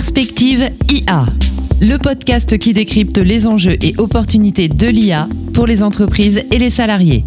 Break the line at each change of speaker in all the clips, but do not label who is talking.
Perspective IA, le podcast qui décrypte les enjeux et opportunités de l'IA pour les entreprises et les salariés.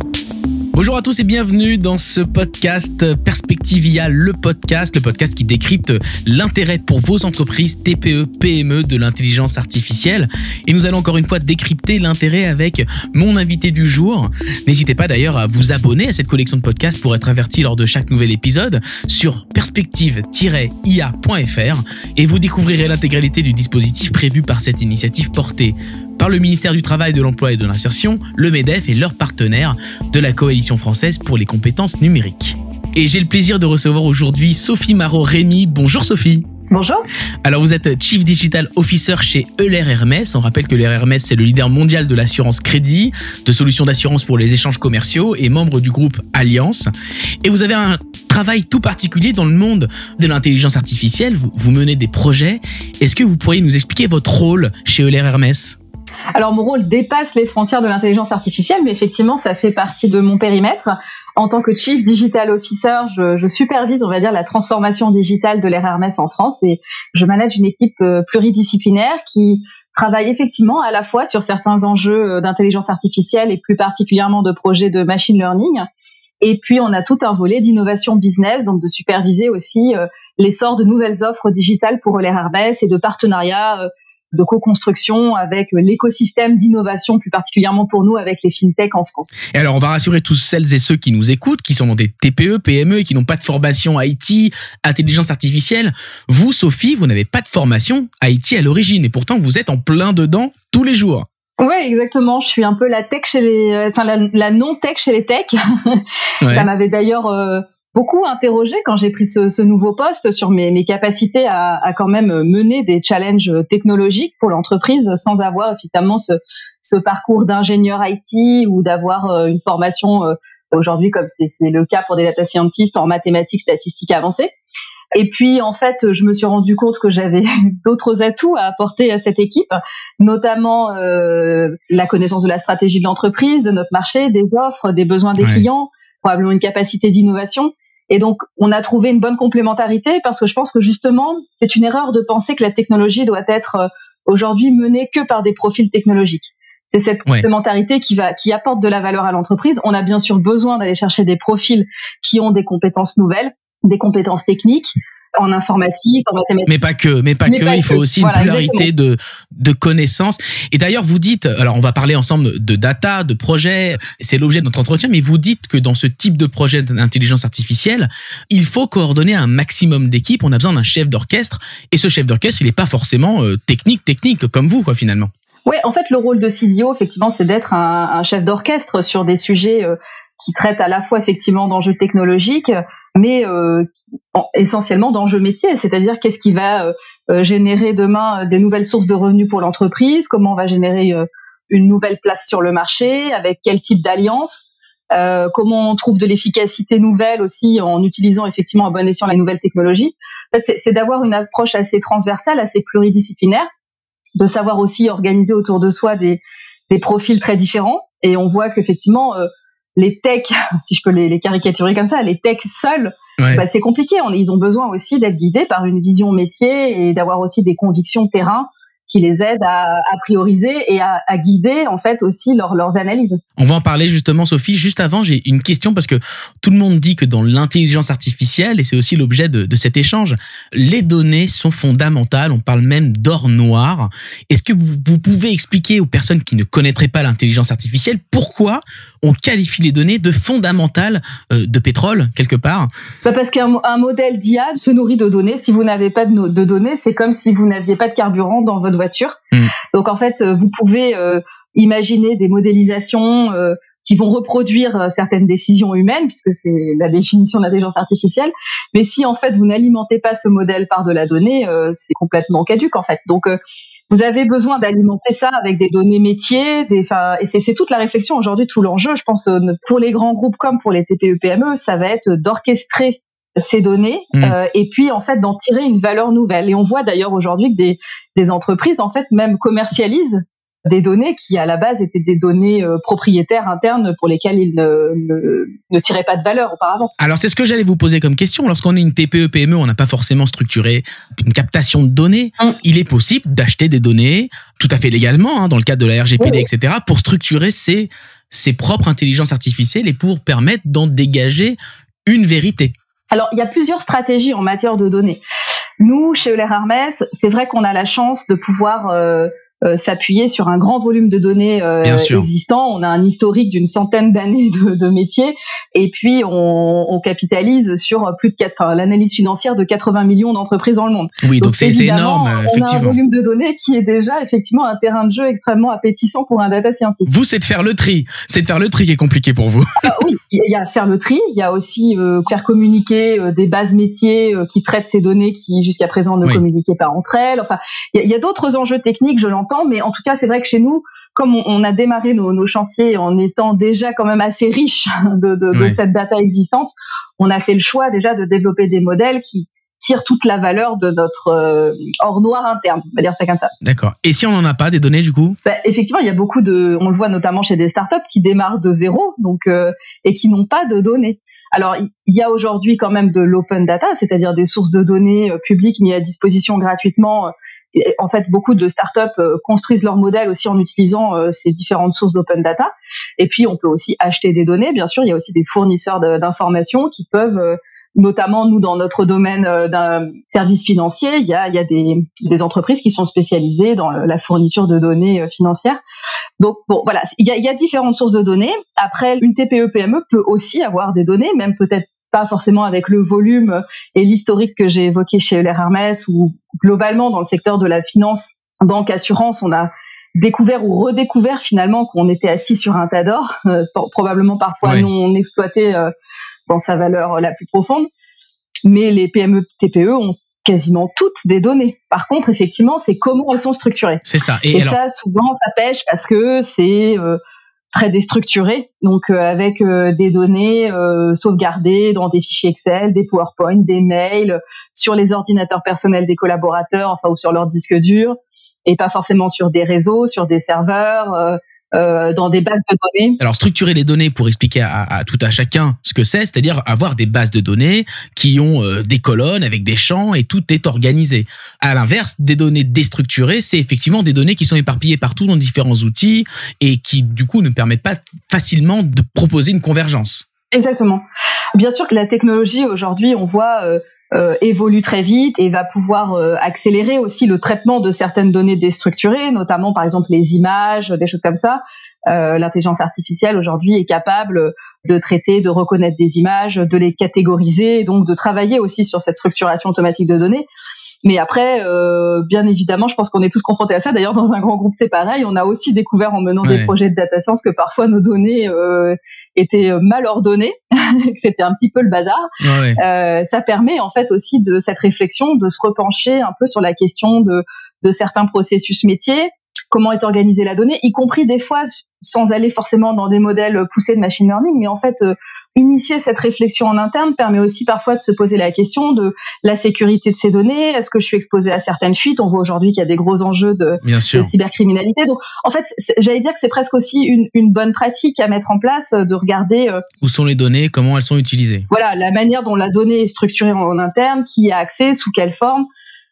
Bonjour à tous et bienvenue dans ce podcast Perspectivia, le podcast, le podcast qui décrypte l'intérêt pour vos entreprises TPE, PME de l'intelligence artificielle. Et nous allons encore une fois décrypter l'intérêt avec mon invité du jour. N'hésitez pas d'ailleurs à vous abonner à cette collection de podcasts pour être averti lors de chaque nouvel épisode sur perspective-ia.fr et vous découvrirez l'intégralité du dispositif prévu par cette initiative portée par le ministère du Travail, de l'Emploi et de l'Insertion, le MEDEF et leurs partenaires de la Coalition française pour les compétences numériques. Et j'ai le plaisir de recevoir aujourd'hui Sophie Marot-Rémy. Bonjour Sophie.
Bonjour.
Alors vous êtes Chief Digital Officer chez Euler Hermès. On rappelle que Euler Hermès c'est le leader mondial de l'assurance crédit, de solutions d'assurance pour les échanges commerciaux et membre du groupe Alliance. Et vous avez un travail tout particulier dans le monde de l'intelligence artificielle. Vous, vous menez des projets. Est-ce que vous pourriez nous expliquer votre rôle chez Euler Hermès?
Alors mon rôle dépasse les frontières de l'intelligence artificielle, mais effectivement ça fait partie de mon périmètre. En tant que Chief Digital Officer, je, supervise, on va dire, la transformation digitale de l'ère Hermès en France et je manage une équipe euh, pluridisciplinaire qui travaille effectivement à la fois sur certains enjeux euh, d'intelligence artificielle et plus particulièrement de projets de machine learning. Et puis on a tout un volet d'innovation business, donc de superviser aussi euh, l'essor de nouvelles offres digitales pour l'ère Hermès et de partenariats de co-construction avec l'écosystème d'innovation, plus particulièrement pour nous avec les fintech en France.
Et alors, on va rassurer tous celles et ceux qui nous écoutent, qui sont dans des TPE, PME et qui n'ont pas de formation IT, intelligence artificielle. Vous, Sophie, vous n'avez pas de formation IT à l'origine et pourtant vous êtes en plein dedans tous les jours.
Ouais, exactement. Je suis un peu la tech chez les, enfin la, non tech chez les tech. Ça m'avait d'ailleurs euh, beaucoup interrogé quand j'ai pris ce, ce, nouveau poste sur mes, mes capacités à, à, quand même mener des challenges technologiques pour l'entreprise sans avoir effectivement ce, ce parcours d'ingénieur IT ou d'avoir euh, une formation euh, aujourd'hui comme c'est le cas pour des data scientists en mathématiques statistiques avancées. Et puis en fait, je me suis rendu compte que j'avais d'autres atouts à apporter à cette équipe, notamment euh, la connaissance de la stratégie de l'entreprise, de notre marché, des offres, des besoins des clients, probablement une capacité d'innovation. Et donc, on a trouvé une bonne complémentarité parce que je pense que justement, c'est une erreur de penser que la technologie doit être euh, aujourd'hui menée que par des profils technologiques. C'est cette complémentarité qui va, qui apporte de la valeur à l'entreprise. On a bien sûr besoin d'aller chercher des profils qui ont des compétences nouvelles, des compétences techniques, en informatique, en mathématiques.
Mais pas que, mais pas que. il faut aussi une pluralité de, de connaissances. Et d'ailleurs, vous dites, alors on va parler ensemble de data, de projets, c'est l'objet de notre entretien, mais vous dites que dans ce type de projet d'intelligence artificielle, il faut coordonner un maximum d'équipes. On a besoin d'un chef d'orchestre. Et ce chef d'orchestre, il n'est pas forcément euh, technique, technique, comme vous, quoi, finalement.
Ouais, en fait, le rôle de CDO, effectivement, c'est d'être un, un, chef d'orchestre sur des sujets euh, qui traitent à la fois effectivement d'enjeux technologiques, mais euh, essentiellement d'enjeux métiers, c'est-à-dire qu'est-ce qui va euh, euh, générer demain des nouvelles sources de revenus pour l'entreprise, comment on va générer une nouvelle place sur le marché, avec quel type d'alliance, comment on trouve de l'efficacité nouvelle aussi en utilisant effectivement à bon escient la nouvelle technologie. En fait, c'est d'avoir une approche assez transversale, assez pluridisciplinaire, de savoir aussi organiser autour de soi des, des profils très différents. Et on voit qu'effectivement, les techs, si je peux les, caricaturer comme ça, les techs seuls, bah, c'est compliqué. ils ont besoin aussi d'être guidés par une vision métier et d'avoir aussi des convictions terrain qui les aident à, prioriser et à, guider en fait aussi leurs analyses.
On va en parler justement, Sophie. Juste avant, j'ai une question parce que tout le monde dit que dans l'intelligence artificielle, et c'est aussi l'objet de, de, cet échange, les données sont fondamentales. On parle même d'or noir. Est-ce que vous, vous pouvez expliquer aux personnes qui ne connaîtraient pas l'intelligence artificielle pourquoi on qualifie les données de fondamentales euh, de pétrole quelque part?
Bah Parce qu'un modèle d'IA se nourrit de données. Si vous n'avez pas de, de données, c'est comme si vous n'aviez pas de carburant dans votre voiture. Mm. Donc en fait, euh, vous pouvez euh, imaginer des modélisations euh, qui vont reproduire certaines décisions humaines, puisque c'est la définition de l'intelligence artificielle. Mais si en fait vous n'alimentez pas ce modèle par de la donnée, c'est complètement caduque en fait. Donc vous avez besoin d'alimenter ça avec des données métiers, des, et c'est toute la réflexion aujourd'hui, tout l'enjeu, je pense, pour les grands groupes comme pour les TPE-PME, ça va être d'orchestrer ces données mm. euh, et puis en fait d'en tirer une valeur nouvelle. Et on voit d'ailleurs aujourd'hui que des, des entreprises en fait même commercialisent des données qui à la base étaient des données euh, propriétaires internes pour lesquelles ils ne, ne, ne tiraient pas de valeur auparavant.
Alors c'est ce que j'allais vous poser comme question. Lorsqu'on est une TPE PME, on n'a pas forcément structuré une captation de données. Hum. Il est possible d'acheter des données tout à fait légalement hein, dans le cadre de la RGPD, etc. pour structurer ses ses propres intelligences artificielles et pour permettre d'en dégager une vérité.
Alors, il y a plusieurs stratégies en matière de données. Nous, chez Euler Hermès, c'est vrai qu'on a la chance de pouvoir euh, s'appuyer sur un grand volume de données euh, existants. On a un historique d'une centaine d'années de, de métiers, et puis on, on, capitalise sur plus de quatre, enfin, l'analyse financière de 80 millions d'entreprises dans le monde.
Oui, donc c'est énorme, effectivement. On
a un volume de données qui est déjà effectivement un terrain de jeu extrêmement appétissant pour un data scientist.
Vous, c'est de faire le tri. C'est de faire le tri qui est compliqué pour vous.
Ah, oui, il y a faire le tri. Il y a aussi euh, faire communiquer euh, des bases métiers qui traitent ces données qui jusqu'à présent ne communiquaient pas entre elles. Enfin, il y a, y a d'autres enjeux techniques, je l'entends mais en tout cas, c'est vrai que chez nous, comme on, a démarré nos, chantiers en étant déjà quand même assez riche de, cette data existante, on a fait le choix déjà de développer des modèles qui tirent toute la valeur de notre euh, or noir interne, on va dire ça comme ça.
D'accord. Et si on n'en a pas des données du coup?
Bah, Effectivement, il y a beaucoup de, on le voit notamment chez des startups qui démarrent de zéro, donc euh, et qui n'ont pas de données. Alors il y a aujourd'hui quand même de l'open data, c'est-à-dire des sources de données euh, publiques mises à disposition gratuitement en fait, beaucoup de startups euh, construisent leur modèle aussi en utilisant euh, ces différentes sources d'open data. Et puis, on peut aussi acheter des données. Bien sûr, il y a aussi des fournisseurs d'informations qui peuvent notamment nous dans notre domaine d'un service financier, il y a, il y a des, des, entreprises qui sont spécialisées dans la fourniture de données financières. Donc bon, voilà, il y a, il y a différentes sources de données. Après, une TPE PME peut aussi avoir des données, même peut-être pas forcément avec le volume et l'historique que j'ai évoqué chez Euler Hermès ou globalement dans le secteur de la finance, banque, assurance, on a découvert ou redécouvert finalement qu'on était assis sur un tas d'or, euh, probablement parfois non exploité euh, dans sa valeur la plus profonde. Mais les PME, TPE ont quasiment toutes des données. Par contre, effectivement, c'est comment elles sont structurées.
C'est ça.
Et, ça, souvent, ça pêche parce que c'est euh, très déstructuré, donc euh, avec euh, des données euh, sauvegardées dans des fichiers Excel, des PowerPoint, des mails, sur les ordinateurs personnels des collaborateurs, enfin ou sur leur disque dur, et pas forcément sur des réseaux, sur des serveurs. Euh, dans des bases de données.
Alors structurer les données pour expliquer à, tout à chacun ce que c'est, c'est-à-dire avoir des bases de données qui ont euh, des colonnes avec des champs et tout est organisé. À l'inverse, des données déstructurées, c'est effectivement des données qui sont éparpillées partout dans différents outils et qui du coup ne permettent pas facilement de proposer une convergence.
Exactement. Bien sûr que la technologie aujourd'hui, on voit euh, euh, évolue très vite et va pouvoir euh, accélérer aussi le traitement de certaines données déstructurées, notamment par exemple les images, des choses comme ça. Euh, L'intelligence artificielle aujourd'hui est capable de traiter, de reconnaître des images, de les catégoriser, donc de travailler aussi sur cette structuration automatique de données. Mais après, euh, bien évidemment, je pense qu'on est tous confrontés à ça. D'ailleurs, dans un grand groupe, c'est pareil. On a aussi découvert en menant des projets de data science que parfois nos données euh, étaient mal ordonnées, que c'était un petit peu le bazar. Euh, ça permet en fait aussi de cette réflexion de se repencher un peu sur la question de, de certains processus métiers comment est organisée la donnée, y compris des fois sans aller forcément dans des modèles poussés de machine learning, mais en fait, euh, initier cette réflexion en interne permet aussi parfois de se poser la question de la sécurité de ces données. Est-ce que je suis exposé à certaines fuites? On voit aujourd'hui qu'il y a des gros enjeux de, cybercriminalité. Donc, en fait, j'allais dire que c'est presque aussi une, une, bonne pratique à mettre en place euh, de regarder euh,
où sont les données, comment elles sont utilisées?
Voilà, la manière dont la donnée est structurée en interne, qui a accès, sous quelle forme.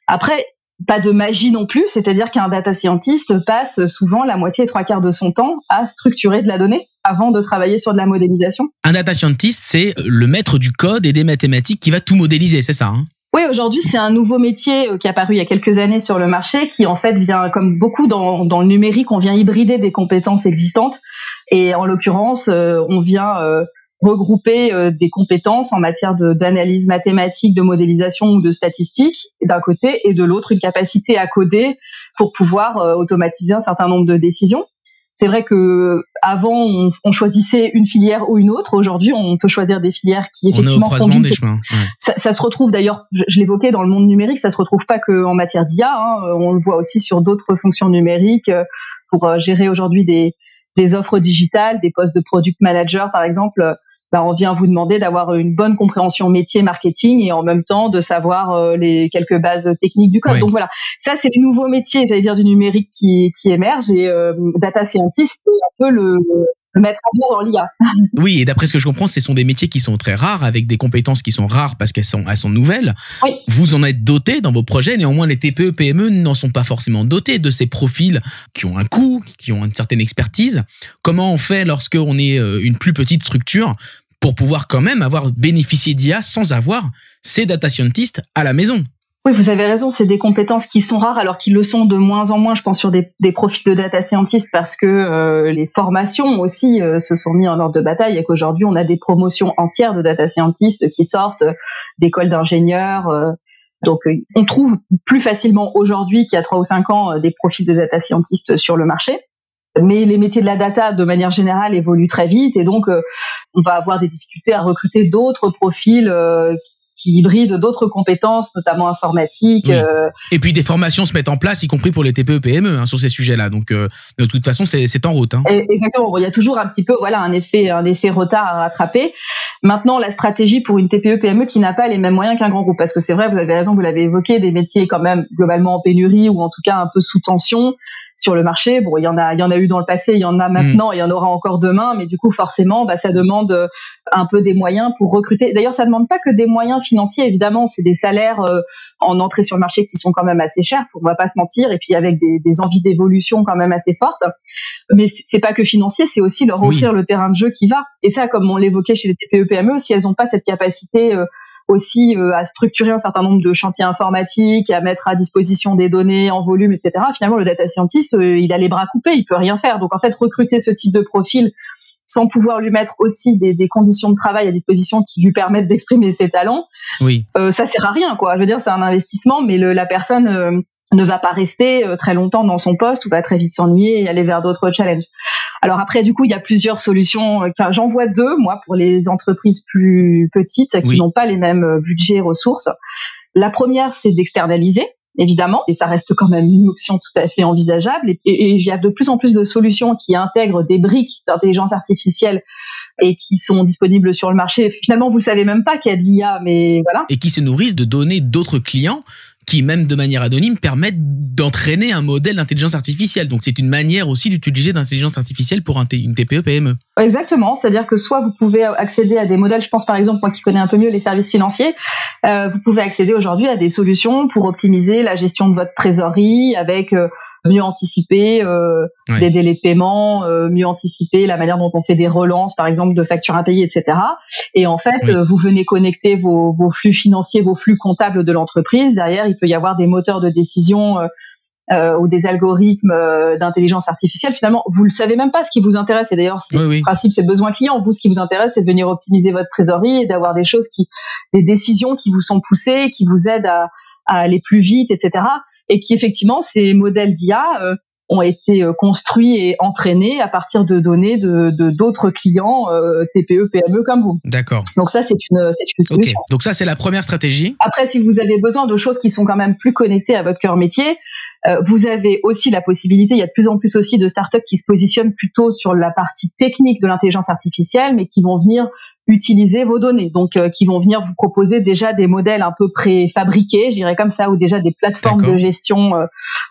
Après, pas de magie non plus, c'est-à-dire qu'un data scientist passe souvent la moitié et trois quarts de son temps à structurer de la donnée avant de travailler sur de la modélisation.
Un data scientist, c'est le maître du code et des mathématiques qui va tout modéliser, c'est ça hein?
Oui, aujourd'hui, c'est un nouveau métier euh, qui est apparu il y a quelques années sur le marché, qui en fait vient, comme beaucoup dans, dans le numérique, on vient hybrider des compétences existantes. Et en l'occurrence, euh, on vient euh, regrouper euh, des compétences en matière d'analyse mathématique, de modélisation ou de statistique d'un côté, et de l'autre une capacité à coder pour pouvoir euh, automatiser un certain nombre de décisions. C'est vrai que avant on, choisissait une filière ou une autre. Aujourd'hui, on peut choisir des filières qui effectivement
on est au des chemins.
Ça, ça, se retrouve d'ailleurs, je, l'évoquais dans le monde numérique, ça se retrouve pas que en matière d'IA. Hein, on le voit aussi sur d'autres fonctions numériques euh, pour gérer aujourd'hui des, des offres digitales, des postes de product manager par exemple bah, on vient vous demander d'avoir une bonne compréhension métier marketing et en même temps de savoir euh, les quelques bases techniques du code. Donc voilà, ça c'est les nouveaux métiers, j'allais dire du numérique qui qui émergent et euh, data scientist c'est un peu le mettre à jour dans l'IA.
oui, et d'après ce que je comprends, ce sont des métiers qui sont très rares, avec des compétences qui sont rares parce qu'elles sont, elles sont nouvelles.
Oui.
Vous en êtes doté dans vos projets, néanmoins les TPE, PME n'en sont pas forcément dotés de ces profils qui ont un coût, qui ont une certaine expertise. Comment on fait lorsque on est euh, une plus petite structure pour pouvoir quand même avoir bénéficié d'IA sans avoir ces data scientists à la maison
oui, vous avez raison, c'est des compétences qui sont rares, alors qu'ils le sont de moins en moins, je pense, sur des, profils de data scientist, parce que euh, les formations aussi euh, se sont mis en ordre de bataille et qu'aujourd'hui, on a des promotions entières de data scientists qui sortent d'écoles d'ingénieurs. Euh. donc, on trouve plus facilement aujourd'hui qu'il y a trois ou cinq ans des profils de data scientist sur le marché. Mais les métiers de la data, de manière générale, évoluent très vite et donc on va avoir des difficultés à recruter d'autres profils qui hybride d'autres compétences, notamment informatiques. Euh,
et puis des formations se mettent en place, y compris pour les TPE PME, hein, sur ces sujets-là. Donc euh, de toute façon, c'est en route. Hein.
Exactement. Il y a toujours un petit peu, voilà, un effet, un effet retard à rattraper. Maintenant, la stratégie pour une TPE PME qui n'a pas les mêmes moyens qu'un grand groupe, parce que c'est vrai, vous avez raison, vous l'avez évoqué, des métiers quand même globalement en pénurie ou en tout cas un peu sous tension sur le marché. Bon, il y en a, il y en a eu dans le passé, il y en a maintenant, mm. il y en aura encore demain, mais du coup, forcément, bah, ça demande euh, un peu des moyens pour recruter. D'ailleurs, ça demande pas que des moyens financiers, évidemment, c'est des salaires euh, en entrée sur le marché qui sont quand même assez chers, on va pas se mentir, et puis avec des, des envies d'évolution quand même assez fortes. Mais c'est pas que financier, c'est aussi leur offrir le terrain de jeu qui va. Et ça, comme on l'évoquait chez les TPE PME, si elles n'ont pas cette capacité euh, aussi euh, à structurer un certain nombre de chantiers informatiques, à mettre à disposition des données en volume, etc. Finalement, le data scientist, euh, il a les bras coupés, il peut rien faire. Donc en fait, recruter ce type de profil sans pouvoir lui mettre aussi des, des conditions de travail à disposition qui lui permettent d'exprimer ses talents,
oui.
euh, ça sert à rien, quoi. Je veux dire, c'est un investissement, mais le, la personne euh, ne va pas rester euh, très longtemps dans son poste ou va très vite s'ennuyer et aller vers d'autres challenges. Alors après, du coup, il y a plusieurs solutions. Enfin, j'en vois deux, moi, pour les entreprises plus petites qui n'ont pas les mêmes euh, budgets ressources. La première, c'est d'externaliser évidemment, et ça reste quand même une option tout à fait envisageable. Et, il y a de plus en plus de solutions qui intègrent des briques d'intelligence artificielle et qui sont disponibles sur le marché. Finalement, vous savez même pas qu'il y a de l'IA, mais voilà.
Et qui se nourrissent de données d'autres clients qui, même de manière anonyme, permettent d'entraîner un modèle d'intelligence artificielle. Donc, c'est une manière aussi d'utiliser l'intelligence artificielle pour une TPE-PME.
E. Exactement. C'est-à-dire que soit vous pouvez accéder à des modèles, je pense par exemple, moi qui connais un peu mieux les services financiers, euh, vous pouvez accéder aujourd'hui à des solutions pour optimiser la gestion de votre trésorerie avec euh, mieux anticiper euh, des délais de paiement, euh, mieux anticiper la manière dont on fait des relances, par exemple, de factures à payer, etc. Et en fait, euh, vous venez connecter vos, vos, flux financiers, vos flux comptables de l'entreprise. Derrière, il peut y avoir des moteurs de décision euh, ou des algorithmes d'intelligence artificielle. Finalement, vous le savez même pas ce qui vous intéresse. Et d'ailleurs, le principe, c'est besoin client. Vous, ce qui vous intéresse, c'est de venir optimiser votre trésorerie et d'avoir des choses qui, des décisions qui vous sont poussées, qui vous aident à, à aller plus vite, etc et qui effectivement ces modèles d'IA euh, ont été euh, construits et entraînés à partir de données de d'autres clients euh, TPE PME comme vous.
D'accord.
Donc ça c'est une c'est une solution.
Donc ça c'est la première stratégie.
Après si vous avez besoin de choses qui sont quand même plus connectées à votre cœur métier, euh, vous avez aussi la possibilité, il y a de plus en plus aussi de startups qui se positionnent plutôt sur la partie technique de l'intelligence artificielle mais qui vont venir utiliser vos données. Donc qui vont venir vous proposer déjà des modèles un peu préfabriqués, je dirais comme ça ou déjà des plateformes de gestion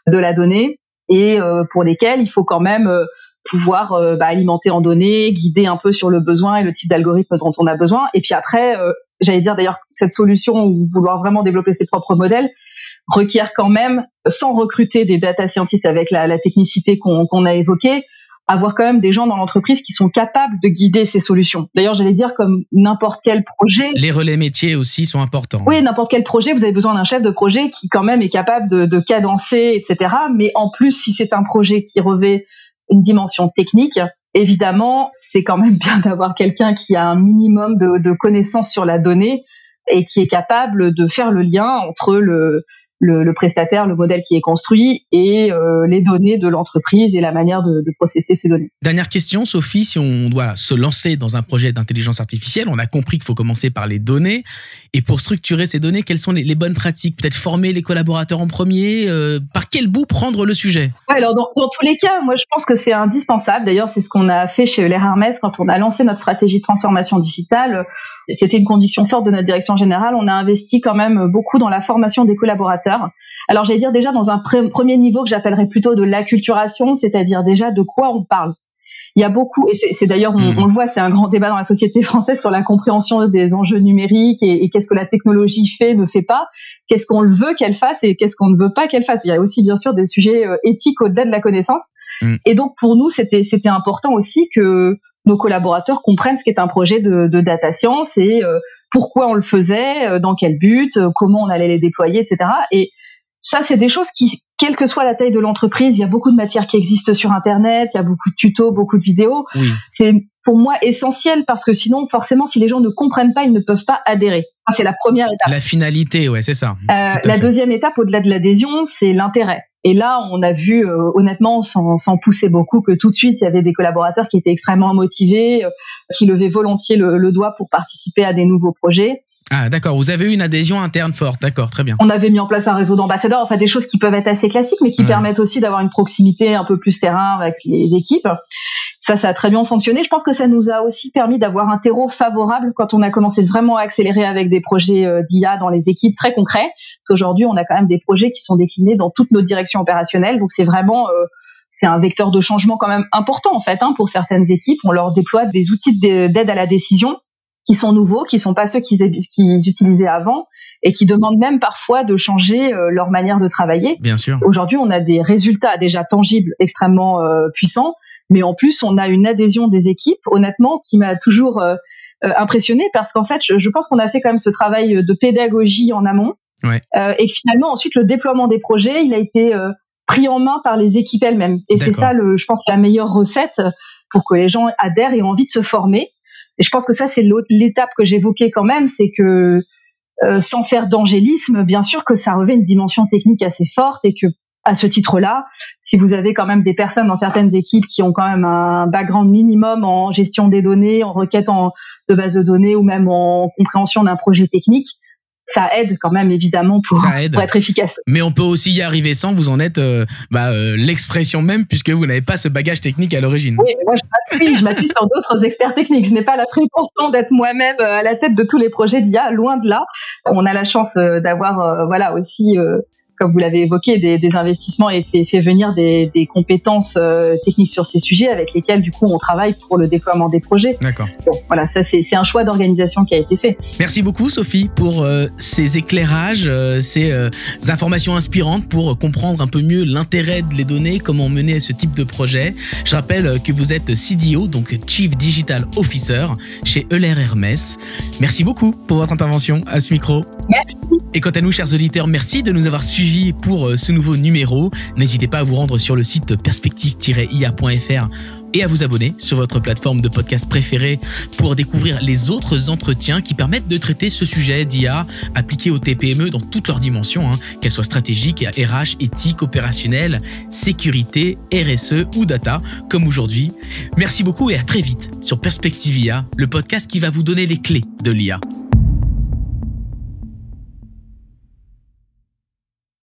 de la donnée et euh, pour lesquels il faut quand même euh, pouvoir euh, bah, alimenter en données, guider un peu sur le besoin et le type d'algorithme dont on a besoin. Et puis après, j'allais dire d'ailleurs cette solution ou vouloir vraiment développer ses propres modèles requiert quand même, sans recruter des data scientists avec la, la technicité qu'on a évoquée, avoir quand même des gens dans l'entreprise qui sont capables de guider ces solutions. D'ailleurs, j'allais dire comme n'importe quel projet.
Les relais métiers aussi sont importants.
Oui, n'importe quel projet, vous avez besoin d'un chef de projet qui quand même est capable de, de cadencer, etc. Mais en plus, si c'est un projet qui revêt une dimension technique, évidemment, c'est quand même bien d'avoir quelqu'un qui a un minimum de, de connaissances sur la donnée et qui est capable de faire le lien entre le, le, prestataire, le modèle qui est construit et euh, les données de l'entreprise et la manière de, de, processer ces données.
Dernière question, Sophie, si on doit se lancer dans un projet d'intelligence artificielle, on a compris qu'il faut commencer par les données. Et pour structurer ces données, quelles sont les, bonnes pratiques? Peut-être former les collaborateurs en premier euh, Par quel bout prendre le sujet?
Ouais, alors dans, dans, tous les cas, moi je pense que c'est indispensable. D'ailleurs, c'est ce qu'on a fait chez l'air Hermès quand on a lancé notre stratégie de transformation digitale c'était une condition forte de notre direction générale. On a investi quand même beaucoup dans la formation des collaborateurs. Alors, j'allais dire déjà dans un premier niveau que j'appellerais plutôt de l'acculturation, c'est-à-dire déjà de quoi on parle. Il y a beaucoup, et c'est d'ailleurs, on, mmh. on, le voit, c'est un grand débat dans la société française sur la compréhension des enjeux numériques et, qu'est-ce que la technologie fait, ne fait pas, qu'est-ce qu'on veut qu'elle fasse et qu'est-ce qu'on ne veut pas qu'elle fasse. Il y a aussi bien sûr des sujets euh, éthiques au-delà de la connaissance. Mmh. Et donc pour nous, c'était important aussi que nos collaborateurs comprennent ce qu'est un projet de, de, data science et euh, pourquoi on le faisait, euh, dans quel but, euh, comment on allait les déployer, etc. Et ça, c'est des choses qui, quelle que soit la taille de l'entreprise, il y a beaucoup de matières qui existent sur Internet, il y a beaucoup de tutos, beaucoup de vidéos. C'est pour moi essentiel parce que sinon, forcément, si les gens ne comprennent pas, ils ne peuvent pas adhérer. C'est la première étape.
La finalité, ouais, c'est ça.
Euh, la deuxième étape, au-delà de l'adhésion, c'est l'intérêt. Et là, on a vu, euh, honnêtement, sans, pousser beaucoup, que tout de suite, il y avait des collaborateurs qui étaient extrêmement motivés, euh, qui levaient volontiers le, le, doigt pour participer à des nouveaux projets.
Ah, d'accord. Vous avez eu une adhésion interne forte. D'accord, très bien.
On avait mis en place un réseau d'ambassadeurs, enfin des choses qui peuvent être assez classiques, mais qui permettent aussi d'avoir une proximité un peu plus terrain avec les équipes. Ça, ça a très bien fonctionné. Je pense que ça nous a aussi permis d'avoir un terreau favorable quand on a commencé vraiment à accélérer avec des projets euh, d'IA dans les équipes très concrets. Parce qu'aujourd'hui, on a quand même des projets qui sont déclinés dans toutes nos directions opérationnelles. Donc c'est vraiment euh, c'est un vecteur de changement quand même important en fait hein, pour certaines équipes. On leur déploie des outils d'aide à la décision qui sont nouveaux, qui sont pas ceux qu'ils utilisaient avant et qui demandent même parfois de changer euh, leur manière de travailler.
Bien sûr.
Aujourd'hui, on a des résultats déjà tangibles extrêmement euh, puissants, mais en plus, on a une adhésion des équipes, honnêtement, qui m'a toujours euh, impressionné parce qu'en fait, je, je pense qu'on a fait quand même ce travail de pédagogie en amont
ouais.
et que finalement, ensuite, le déploiement des projets, il a été pris en main par les équipes elles-mêmes. Et c'est ça, le, je pense, la meilleure recette pour que les gens adhèrent et aient envie de se former. Et je pense que ça, c'est l'étape que j'évoquais quand même, c'est que euh, sans faire d'angélisme, bien sûr que ça revêt une dimension technique assez forte et que à ce titre-là, si vous avez quand même des personnes dans certaines équipes qui ont quand même un background minimum en gestion des données, en requête en, de base de données ou même en compréhension d'un projet technique, ça aide quand même évidemment pour, être efficace.
Mais on peut aussi y arriver sans, vous en êtes euh, bah, euh, l'expression même puisque vous n'avez pas ce bagage technique à l'origine.
Oui, moi je m'appuie, sur d'autres experts techniques. Je n'ai pas la prétention d'être moi-même euh, à la tête de tous les projets d'IA, loin de là. On a la chance d'avoir voilà aussi comme vous l'avez évoqué, des, des, investissements et fait, fait venir des, des compétences euh, techniques sur ces sujets avec lesquels, du coup, on travaille pour le déploiement des projets.
D'accord.
Bon, voilà, ça, c'est un choix d'organisation qui a été fait.
Merci beaucoup, Sophie, pour euh, ces éclairages, euh, ces informations inspirantes pour comprendre un peu mieux l'intérêt de les données, comment mener ce type de projet. Je rappelle que vous êtes CDO, donc Chief Digital Officer chez Euler Hermès. Merci beaucoup pour votre intervention à ce micro.
Merci.
Et quant à nous, chers auditeurs, merci de nous avoir suivis pour euh, ce nouveau numéro. N'hésitez pas à vous rendre sur le site perspective-ia.fr et à vous abonner sur votre plateforme de podcast préférée pour découvrir les autres entretiens qui permettent de traiter ce sujet d'IA appliqué aux TPME dans toutes leurs dimensions, hein, qu'elles soient stratégiques, RH, éthique, opérationnelle, sécurité, RSE ou data, comme aujourd'hui. Merci beaucoup et à très vite sur Perspective IA, le podcast qui va vous donner les clés de l'IA.